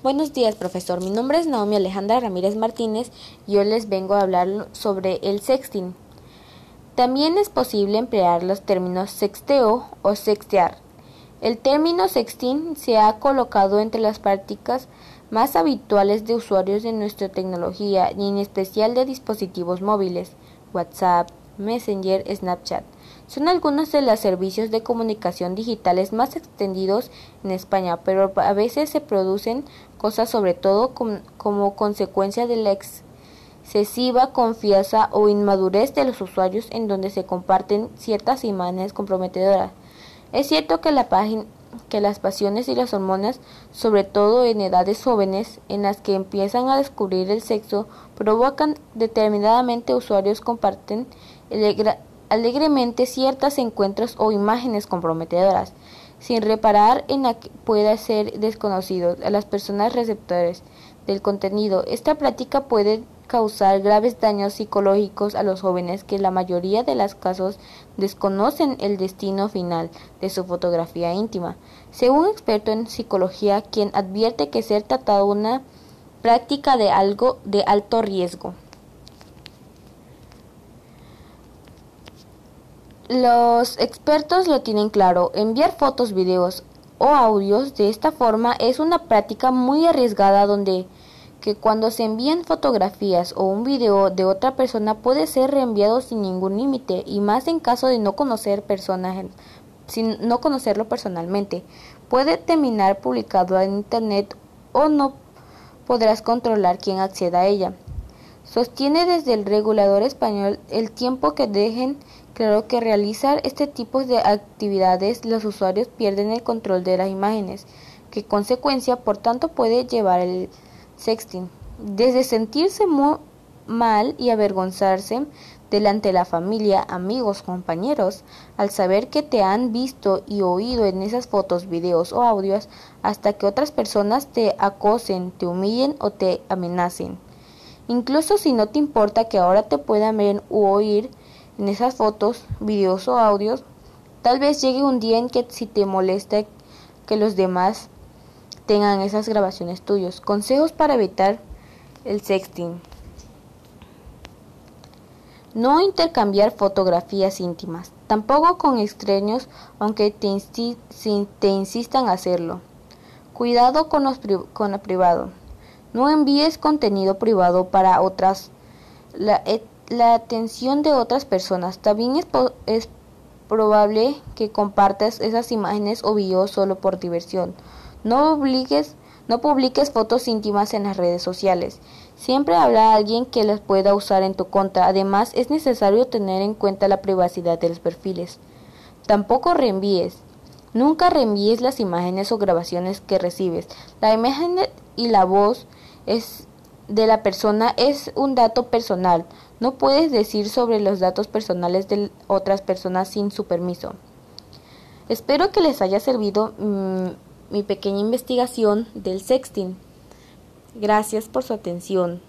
Buenos días, profesor. Mi nombre es Naomi Alejandra Ramírez Martínez y hoy les vengo a hablar sobre el sexting. También es posible emplear los términos sexteo o sextear. El término sexting se ha colocado entre las prácticas más habituales de usuarios de nuestra tecnología y en especial de dispositivos móviles, WhatsApp, Messenger, Snapchat. Son algunos de los servicios de comunicación digitales más extendidos en España, pero a veces se producen cosas sobre todo como consecuencia de la excesiva confianza o inmadurez de los usuarios en donde se comparten ciertas imágenes comprometedoras. Es cierto que la página que las pasiones y las hormonas, sobre todo en edades jóvenes en las que empiezan a descubrir el sexo, provocan determinadamente usuarios comparten alegremente ciertos encuentros o imágenes comprometedoras, sin reparar en la que pueda ser desconocido a las personas receptores del contenido. Esta práctica puede causar graves daños psicológicos a los jóvenes que en la mayoría de los casos desconocen el destino final de su fotografía íntima. Según un experto en psicología, quien advierte que ser tratado una práctica de algo de alto riesgo. Los expertos lo tienen claro, enviar fotos, videos o audios de esta forma es una práctica muy arriesgada donde que cuando se envían fotografías o un video de otra persona puede ser reenviado sin ningún límite y más en caso de no conocer personas sin no conocerlo personalmente. Puede terminar publicado en internet o no podrás controlar quién acceda a ella. Sostiene desde el regulador español el tiempo que dejen claro que realizar este tipo de actividades los usuarios pierden el control de las imágenes, que consecuencia por tanto puede llevar el sexting, desde sentirse mal y avergonzarse delante de la familia, amigos, compañeros, al saber que te han visto y oído en esas fotos, videos o audios, hasta que otras personas te acosen, te humillen o te amenacen. Incluso si no te importa que ahora te puedan ver u oír en esas fotos, videos o audios, tal vez llegue un día en que si te molesta que los demás tengan esas grabaciones tuyos. Consejos para evitar el sexting. No intercambiar fotografías íntimas, tampoco con extraños, aunque te, insistan a hacerlo. Cuidado con, los con lo privado. No envíes contenido privado para otras. La, atención de otras personas. También es, es probable que compartas esas imágenes o videos solo por diversión. No obligues no publiques fotos íntimas en las redes sociales. Siempre habrá alguien que las pueda usar en tu contra. Además, es necesario tener en cuenta la privacidad de los perfiles. Tampoco reenvíes. Nunca reenvíes las imágenes o grabaciones que recibes. La imagen y la voz de la persona es un dato personal. No puedes decir sobre los datos personales de otras personas sin su permiso. Espero que les haya servido mm, mi pequeña investigación del sexting. Gracias por su atención.